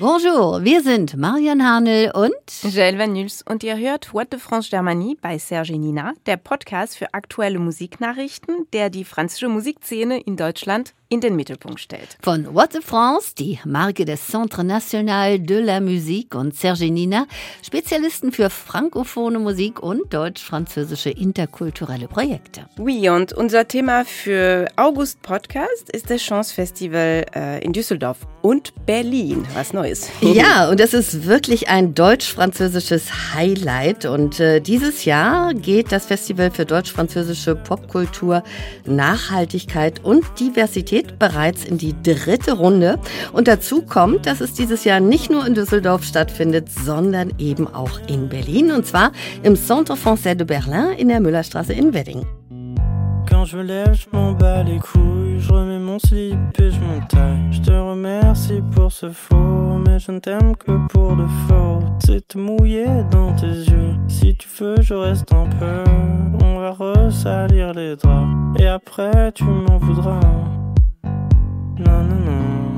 Bonjour, wir sind Marian Hanel und Jael Van Nuls und ihr hört What the France Germanie bei Serge Nina, der Podcast für aktuelle Musiknachrichten, der die französische Musikszene in Deutschland in den Mittelpunkt stellt. Von What the France, die Marke des Centre National de la Musique und Serge Nina, Spezialisten für frankophone Musik und deutsch-französische interkulturelle Projekte. Oui, und unser Thema für August Podcast ist das Chance Festival äh, in Düsseldorf und Berlin. Was Neues. Ja, und es ist wirklich ein deutsch-französisches Highlight. Und äh, dieses Jahr geht das Festival für deutsch-französische Popkultur, Nachhaltigkeit und Diversität geht bereits in die dritte Runde. Und dazu kommt, dass es dieses Jahr nicht nur in Düsseldorf stattfindet, sondern eben auch in Berlin. Und zwar im Centre Français de Berlin in der Müllerstraße in Wedding. Quand je me lève, je m'en bats les couilles. Je remets mon slip et je m'entaille. Je te remercie pour ce faux, mais je ne t'aime que pour de faux. C'est te dans tes yeux. Si tu veux, je reste un peu. On va ressalir les draps. Et après, tu m'en voudras. No, no, no.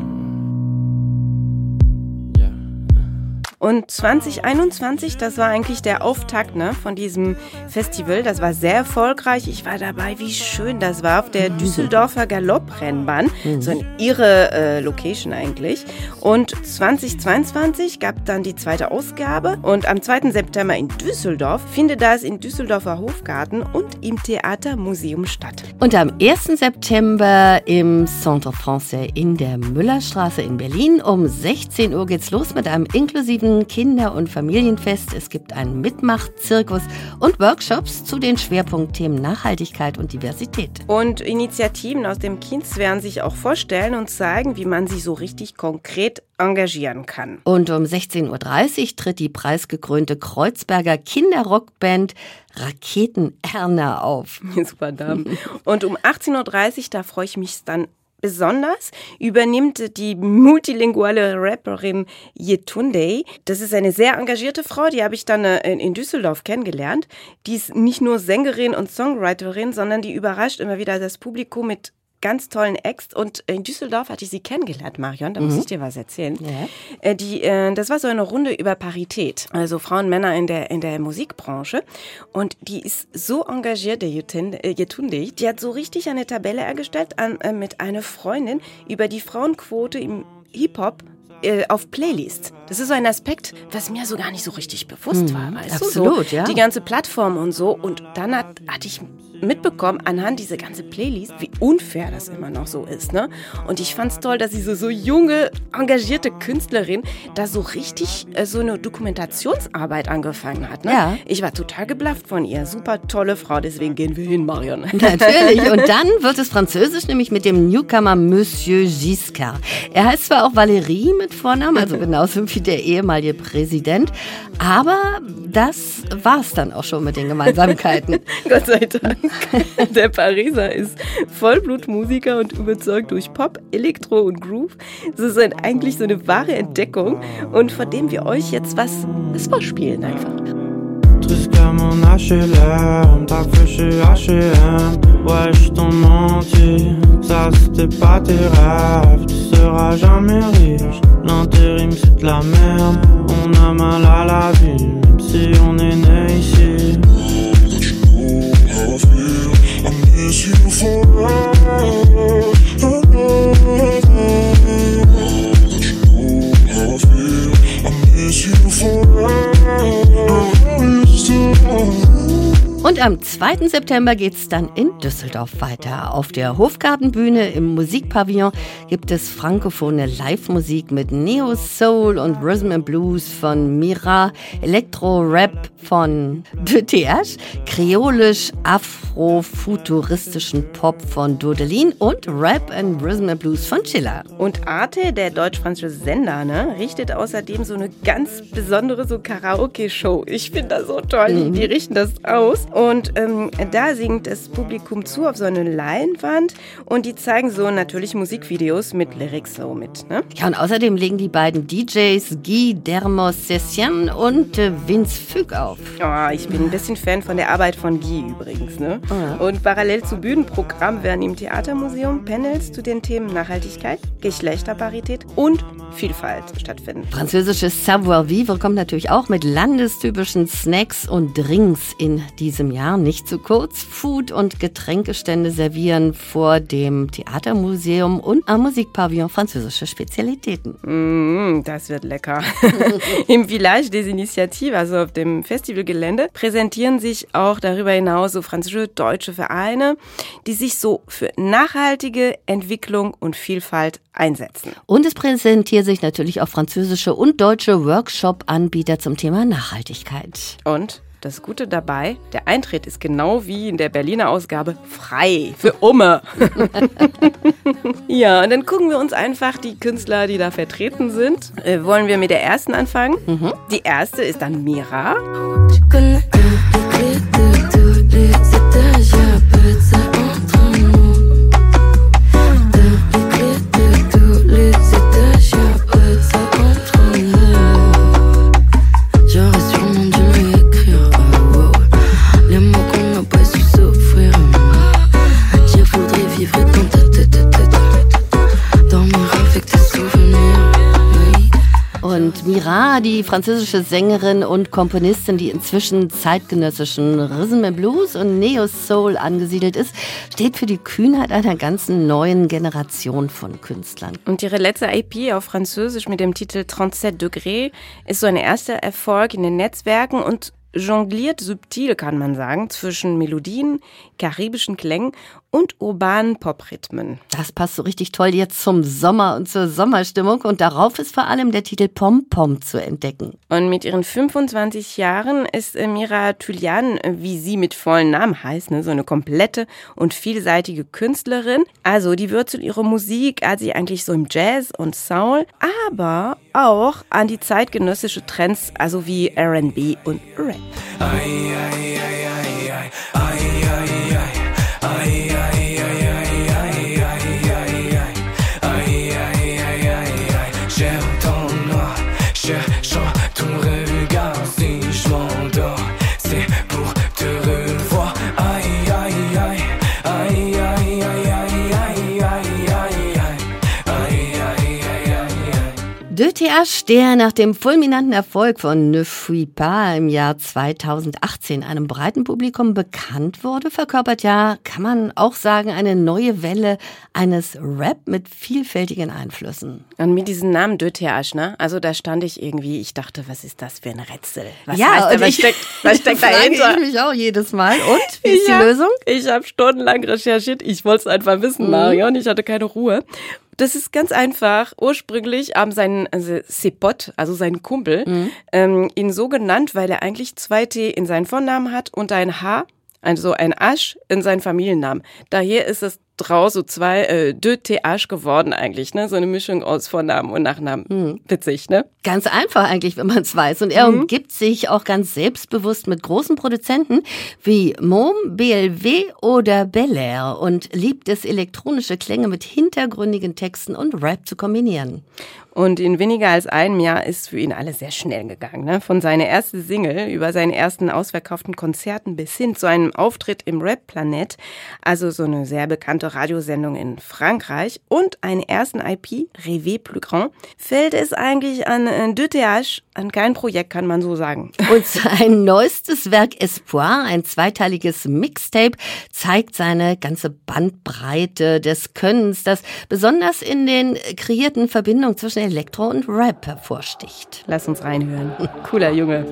Und 2021, das war eigentlich der Auftakt ne, von diesem Festival. Das war sehr erfolgreich. Ich war dabei, wie schön das war auf der mhm. Düsseldorfer Galopprennbahn. Mhm. So eine irre äh, Location eigentlich. Und 2022 gab dann die zweite Ausgabe. Und am 2. September in Düsseldorf findet das in Düsseldorfer Hofgarten und im Theatermuseum statt. Und am 1. September im Centre Français in der Müllerstraße in Berlin um 16 Uhr geht's los mit einem inklusiven Kinder- und Familienfest. Es gibt einen Mitmachzirkus und Workshops zu den Schwerpunktthemen Nachhaltigkeit und Diversität. Und Initiativen aus dem Kinds werden sich auch vorstellen und zeigen, wie man sich so richtig konkret engagieren kann. Und um 16.30 Uhr tritt die preisgekrönte Kreuzberger Kinderrockband Raketen Erna auf. Super Damen. Und um 18.30 Uhr, da freue ich mich dann Besonders übernimmt die multilinguale Rapperin Yetunde. Das ist eine sehr engagierte Frau, die habe ich dann äh, in Düsseldorf kennengelernt. Die ist nicht nur Sängerin und Songwriterin, sondern die überrascht immer wieder das Publikum mit ganz tollen Ex. Und in Düsseldorf hatte ich sie kennengelernt, Marion. Da mhm. muss ich dir was erzählen. Ja. Äh, die, äh, das war so eine Runde über Parität. Also Frauen, Männer in der, in der Musikbranche. Und die ist so engagiert, der Yetunde. Äh, die hat so richtig eine Tabelle ergestellt an, mit einer Freundin über die Frauenquote im Hip-Hop auf Playlist. Das ist so ein Aspekt, was mir so gar nicht so richtig bewusst mhm, war. Weißt absolut, du? So, ja. Die ganze Plattform und so. Und dann hat, hatte ich mitbekommen anhand dieser ganzen Playlist, wie unfair das immer noch so ist. Ne? Und ich fand es toll, dass diese so junge, engagierte Künstlerin da so richtig äh, so eine Dokumentationsarbeit angefangen hat. Ne? Ja. Ich war total geblafft von ihr. Super tolle Frau, deswegen gehen wir hin, Marion. Natürlich. Und dann wird es französisch, nämlich mit dem Newcomer Monsieur Giscard. Er heißt zwar auch Valérie mit Vornamen, also genauso wie der ehemalige Präsident, aber das war's dann auch schon mit den Gemeinsamkeiten. Gott sei Dank. Der Pariser ist Vollblutmusiker und überzeugt durch Pop, Elektro und Groove. Das ist eigentlich so eine wahre Entdeckung und von dem wir euch jetzt was, was vorspielen einfach. Jusqu'à mon HLM, t'as fait chez H&M Ouais, je t'en menti, ça c'était pas tes rêves Tu seras jamais riche, l'intérim c'est de la merde. On a mal à la vie, même si on est né ici am 2. September geht es dann in Düsseldorf weiter. Auf der Hofgartenbühne im Musikpavillon gibt es frankophone Live-Musik mit Neo Soul und Rhythm and Blues von Mira, Elektro-Rap von De TH, kreolisch afro-futuristischen Pop von Dodelin und Rap and Rhythm and Blues von Chiller. Und Arte, der deutsch-französische Sender, ne, richtet außerdem so eine ganz besondere so Karaoke-Show. Ich finde das so toll. Mhm. Die richten das aus. Und ähm, da singt das Publikum zu auf so einer Leinwand und die zeigen so natürlich Musikvideos mit Lyrics so mit. Ne? Ja, und außerdem legen die beiden DJs Guy Dermos-Sessian und äh, Vince Füg auf. Oh, ich bin ein bisschen Fan von der Arbeit von Guy übrigens. Ne? Oh. Und parallel zu Bühnenprogramm werden im Theatermuseum Panels zu den Themen Nachhaltigkeit, Geschlechterparität und Vielfalt stattfinden. Französisches Savoir-vivre kommt natürlich auch mit landestypischen Snacks und Drinks in diesem Jahr. Nicht zu kurz. Food- und Getränkestände servieren vor dem Theatermuseum und am Musikpavillon französische Spezialitäten. Mm, das wird lecker. Im Village des Initiatives, also auf dem Festivalgelände, präsentieren sich auch darüber hinaus so französische, deutsche Vereine, die sich so für nachhaltige Entwicklung und Vielfalt einsetzen. Und es präsentieren sich natürlich auch französische und deutsche Workshop-Anbieter zum Thema Nachhaltigkeit. Und das Gute dabei, der Eintritt ist genau wie in der Berliner Ausgabe frei für Umme. ja, und dann gucken wir uns einfach die Künstler, die da vertreten sind. Äh, wollen wir mit der ersten anfangen? Mhm. Die erste ist dann Mira. Mira, die französische Sängerin und Komponistin, die inzwischen zeitgenössischen Rhythm and Blues und Neo Soul angesiedelt ist, steht für die Kühnheit einer ganzen neuen Generation von Künstlern. Und ihre letzte EP auf Französisch mit dem Titel 37 Degré ist so ein erster Erfolg in den Netzwerken und jongliert subtil, kann man sagen, zwischen Melodien, karibischen Klängen und urbanen Poprhythmen. Das passt so richtig toll jetzt zum Sommer und zur Sommerstimmung und darauf ist vor allem der Titel Pom Pom zu entdecken. Und mit ihren 25 Jahren ist Mira Tulian, wie sie mit vollen Namen heißt, ne, so eine komplette und vielseitige Künstlerin. Also die Wurzel ihrer Musik hat sie eigentlich so im Jazz und Soul, aber auch an die zeitgenössische Trends, also wie R&B und Rap. Ai, ai, TH, der nach dem fulminanten Erfolg von Ne Fui Pas im Jahr 2018 einem breiten Publikum bekannt wurde, verkörpert ja, kann man auch sagen, eine neue Welle eines Rap mit vielfältigen Einflüssen. Und mit diesem Namen De TH, ne? Also da stand ich irgendwie, ich dachte, was ist das für ein Rätsel? Was ja, heißt was ich, steckt, was steckt dahinter? ich mich auch jedes Mal. Und, wie ist ja, die Lösung? Ich habe stundenlang recherchiert, ich wollte es einfach wissen, mhm. Marion, ich hatte keine Ruhe. Das ist ganz einfach. Ursprünglich haben sein also Sepot, also sein Kumpel, mhm. ähm, ihn so genannt, weil er eigentlich zwei T in seinen Vornamen hat und ein H, also ein Asch in seinen Familiennamen. Daher ist es draus so zwei äh, de TH geworden eigentlich, ne? So eine Mischung aus Vornamen und Nachnamen. Hm. Witzig, ne? Ganz einfach eigentlich, wenn man es weiß. Und er mhm. umgibt sich auch ganz selbstbewusst mit großen Produzenten wie Mom, BLW oder Bel Air und liebt es, elektronische Klänge mit hintergründigen Texten und Rap zu kombinieren. Und in weniger als einem Jahr ist für ihn alles sehr schnell gegangen. Ne? Von seiner ersten Single über seinen ersten ausverkauften Konzerten bis hin zu einem Auftritt im Rap Planet, also so eine sehr bekannte Radiosendung in Frankreich und einen ersten IP, Rêver plus grand, fällt es eigentlich an äh, De TH, an kein Projekt, kann man so sagen. Und sein neuestes Werk Espoir, ein zweiteiliges Mixtape, zeigt seine ganze Bandbreite des Könnens, das besonders in den kreierten Verbindungen zwischen Elektro und Rap hervorsticht. Lass uns reinhören. Cooler Junge.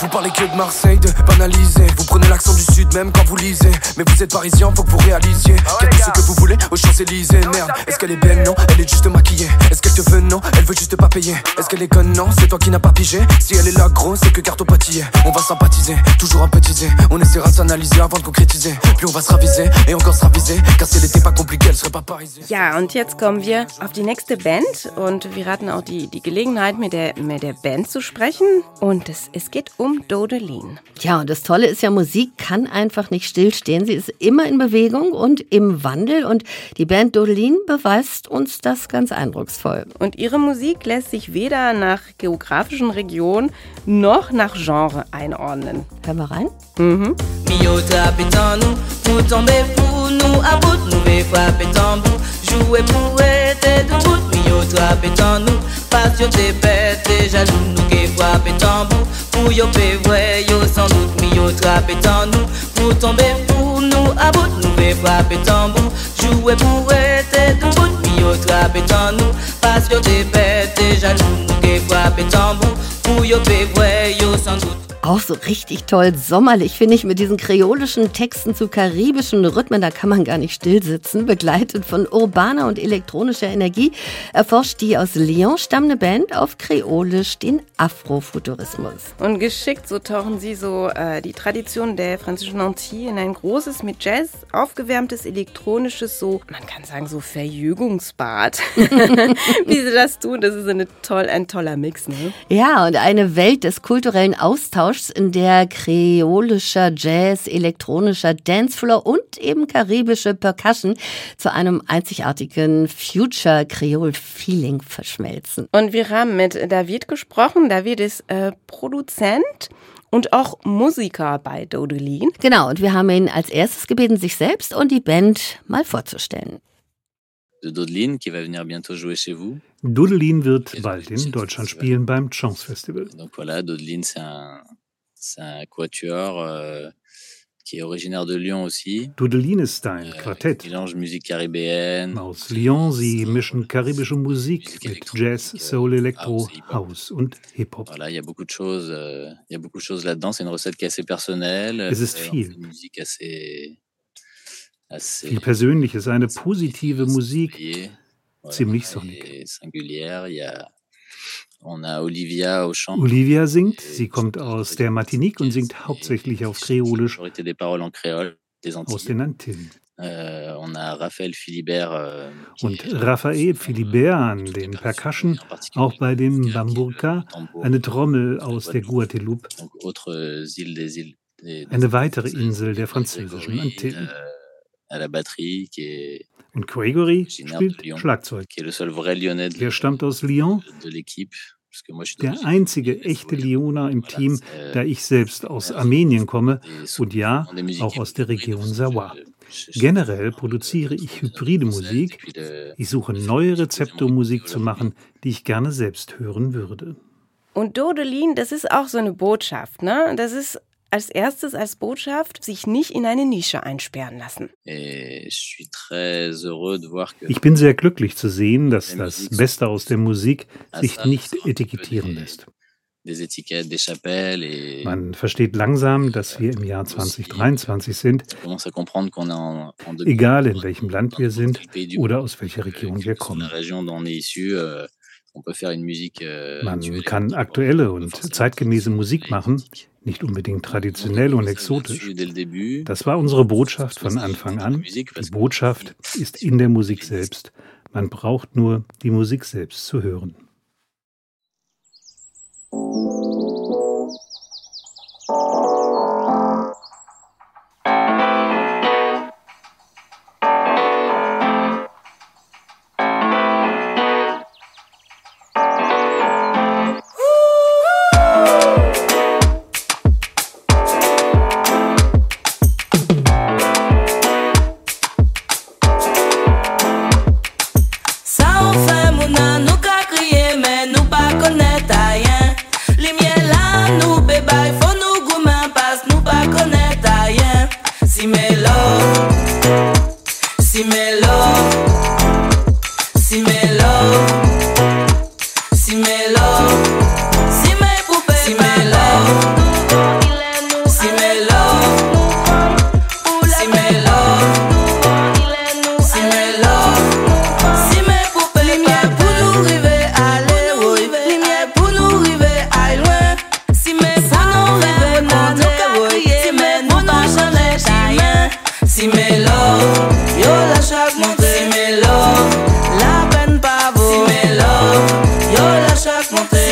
Vous parlez que de Marseille, de banaliser. Vous prenez l'accent du sud même quand vous lisez. Mais vous êtes parisien, faut que vous réalisiez. Qu'elle ce que vous voulez aux Champs-Élysées. Merde, est-ce qu'elle est belle Non, elle est juste maquillée. Est-ce qu'elle te veut Non, elle veut juste pas payer. Est-ce qu'elle est conne Non, c'est toi qui n'as pas pigé. Si elle est là, gros, c'est que carton pâtillé. On va sympathiser, toujours un petit On essaiera de s'analyser avant de concrétiser. Puis on va se raviser et encore se raviser. Car si elle était pas compliquée, elle serait pas parisée. Ja, und jetzt kommen wir auf die nächste Band. Und wir hatten auch die, die Gelegenheit, mit der, mit der Band zu sprechen. Und es, es geht um Dodelin. Ja, und das Tolle ist ja, Musik kann einfach nicht stillstehen. Sie ist immer in Bewegung und im Wandel. Und die Band Dodelin beweist uns das ganz eindrucksvoll. Und ihre Musik lässt sich weder nach geografischen Regionen noch nach Genre einordnen. Hören wir rein? Mhm. Pour y'a fait vrai, y'a sans doute mis au trappé nous. Pour tomber pour nous, à bout nous fait frapper tambour. Jouer pour être tout bout, mis nous. Parce que t'es bête, déjà nous, nous fait frapper tambour. Pour y'a sans doute. Auch so richtig toll sommerlich finde ich mit diesen kreolischen Texten zu karibischen Rhythmen, da kann man gar nicht stillsitzen. Begleitet von urbaner und elektronischer Energie erforscht die aus Lyon stammende Band auf kreolisch den Afrofuturismus. Und geschickt, so tauchen sie so äh, die Tradition der französischen Antille in ein großes, mit Jazz aufgewärmtes, elektronisches, so, man kann sagen, so Verjügungsbad. Wie sie das tun, das ist eine toll, ein toller Mix, ne? Ja, und eine Welt des kulturellen Austauschs Austauschs, in der kreolischer Jazz, elektronischer Dancefloor und eben karibische Percussion zu einem einzigartigen Future Creole Feeling verschmelzen. Und wir haben mit David gesprochen. David ist äh, Produzent und auch Musiker bei Dodelin. Genau, und wir haben ihn als erstes gebeten, sich selbst und die Band mal vorzustellen. de Dodeline qui va venir bientôt jouer chez vous. Dodeline wird bald in Deutschland spielen beim Chance Festival. Donc voilà, Dodeline, c'est un, c'est un quatuor euh, qui est originaire de Lyon aussi. Dodeline ist ein Euh, Quartett. mélange musique caribéenne. Aus Lyon, sie mischen karibische Musik mit électronique, Jazz, euh, Soul, Elektro, House, und Hip-Hop. Voilà, il y a beaucoup de choses, euh, il y a beaucoup de choses là-dedans. C'est une recette qui est assez personnelle. Es ist Euh, viel. une musique assez, assez Viel Persönliches, eine positive Musik, ziemlich sonnig. singulière. Il y a Olivia singt, sie kommt aus der Martinique und singt hauptsächlich auf Kreolisch. aus den Antillen. Euh, euh, Und Raphael Philibert an den Percussion, auch bei dem Bamburka, eine Trommel aus der Guadeloupe, eine weitere Insel der französischen Antillen. Und Gregory spielt Schlagzeug. Er stammt aus Lyon, der einzige echte. Lyoner im Team, da ich selbst aus Armenien komme und ja, auch aus der Region je- Generell produziere ich hybride Musik. Ich suche neue Rezepte, um Musik zu machen, die ich gerne selbst hören würde. Und Dodelin, das ist auch so eine Botschaft, ne? Das ist als erstes als Botschaft, sich nicht in eine Nische einsperren lassen. Ich bin sehr glücklich zu sehen, dass das Beste aus der Musik sich nicht etikettieren lässt. Man versteht langsam, dass wir im Jahr 2023 sind, on commence à comprendre qu'on est en, en 2000, egal in welchem Land wir sind oder aus welcher Region wir kommen. euh, euh, Man kann aktuelle und zeitgemäße Musik machen, nicht unbedingt traditionell on und exotisch. Das war unsere Botschaft von Anfang an. Die Botschaft ist in der Musik selbst. Man braucht nur die Musik selbst zu hören. La chaque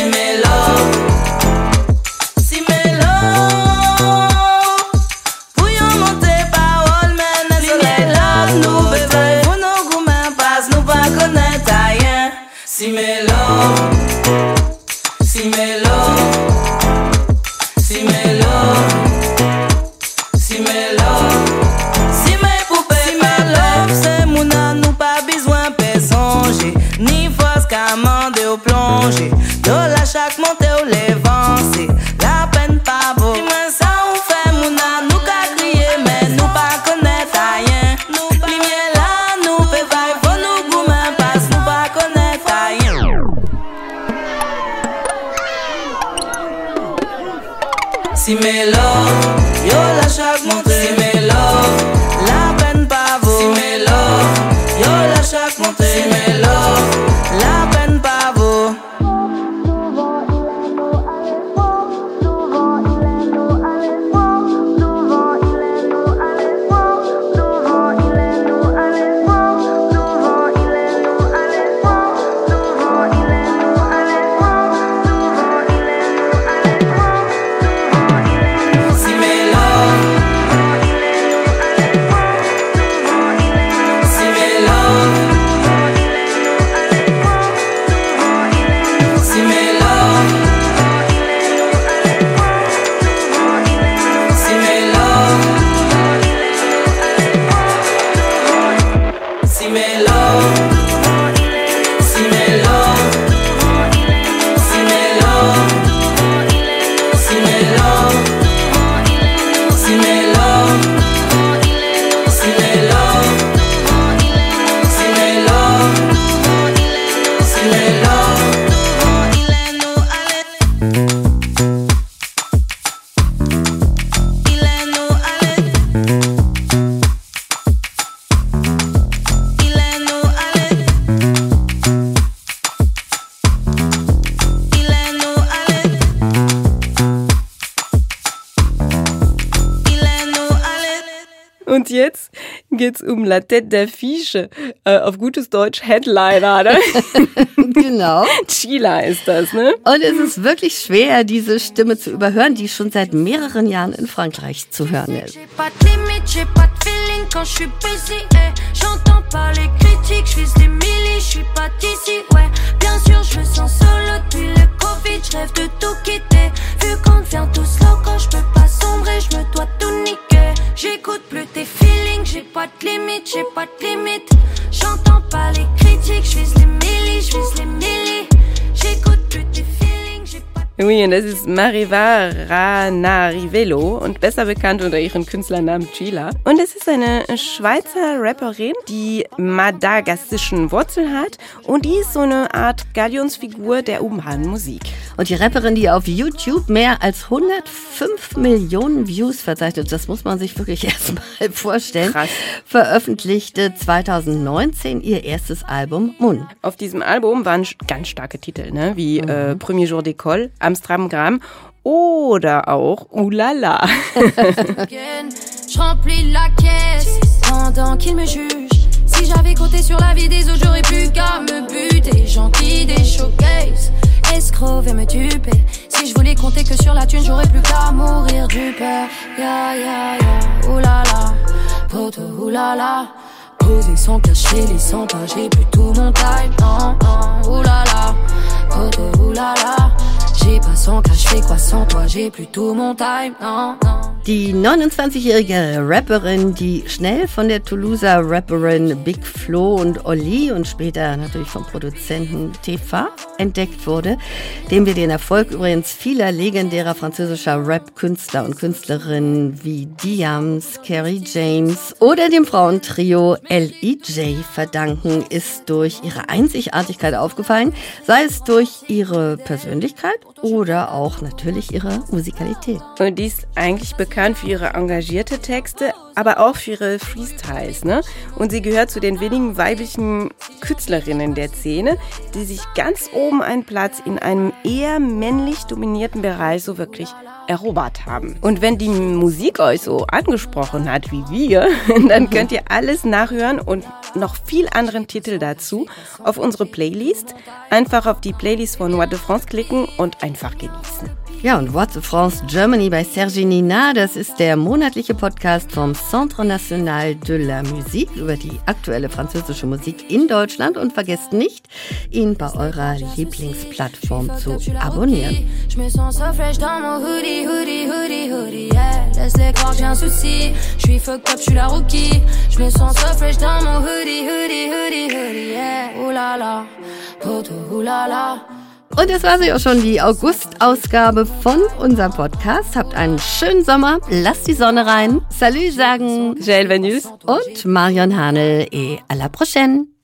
geht's um La Tête d'Affiche, äh, auf gutes Deutsch Headliner, ne? genau. Chila ist das, ne? Und es ist wirklich schwer, diese Stimme zu überhören, die schon seit mehreren Jahren in Frankreich zu hören ist. Je rêve de tout quitter. Vu qu'on devient tous slow quand je peux pas sombrer, je me dois tout niquer. J'écoute plus tes feelings, j'ai pas de limite, j'ai pas de limite. J'entends pas les critiques, je les millis, je les millis. J'écoute Oui, und das ist Mariva Ranarivelo und besser bekannt unter ihrem Künstlernamen Chila. Und es ist eine Schweizer Rapperin, die madagassischen Wurzeln hat und die ist so eine Art Galionsfigur der urbanen Musik. Und die Rapperin, die auf YouTube mehr als 105 Millionen Views verzeichnet, das muss man sich wirklich erstmal vorstellen, Krass. veröffentlichte 2019 ihr erstes Album Mun. Auf diesem Album waren ganz starke Titel, ne? wie äh, Premier Jour d'école, Amstramgram oder auch Oulala. Je remplis la caisse pendant qu'il me juge. Si j'avais compté sur la vie des autres, j'aurais plus qu'à me buter. Gentil des showcases, escroc et me duper. Si je voulais compter que sur la thune, j'aurais plus qu'à mourir du père. Ya ya ya, oulala, poto oulala. Posé sans cacher les 100 pas, j'ai plus tout mon time. Non, oulala, poto oulala. J'ai pas sans cash, fais quoi sans toi, j'ai plus tout mon time. Non, non. Die 29-jährige Rapperin, die schnell von der Toulouser Rapperin Big Flo und Olli und später natürlich vom Produzenten Tefa entdeckt wurde, dem wir den Erfolg übrigens vieler legendärer französischer Rap-Künstler und Künstlerinnen wie Diams, Carrie James oder dem Frauentrio L.E.J. verdanken, ist durch ihre Einzigartigkeit aufgefallen, sei es durch ihre Persönlichkeit oder auch natürlich ihre Musikalität. Und die ist eigentlich bekannt für ihre engagierte Texte, aber auch für ihre Freestyles. Ne? Und sie gehört zu den wenigen weiblichen Künstlerinnen der Szene, die sich ganz oben einen Platz in einem eher männlich dominierten Bereich so wirklich erobert haben. Und wenn die Musik euch so angesprochen hat wie wir, dann könnt ihr alles nachhören und noch viel anderen Titel dazu auf unsere Playlist. Einfach auf die Playlist von What de France klicken und einfach genießen. Ja, und What's France Germany bei Sergi Nina, das ist der monatliche Podcast vom Centre National de la Musique über die aktuelle französische Musik in Deutschland. Und vergesst nicht, ihn bei eurer Lieblingsplattform zu abonnieren. Je me sens la. Und das war sie auch schon, die August-Ausgabe von unserem Podcast. Habt einen schönen Sommer, lasst die Sonne rein. Salut sagen Jaël Vanus und Marion Hanel et à la prochaine.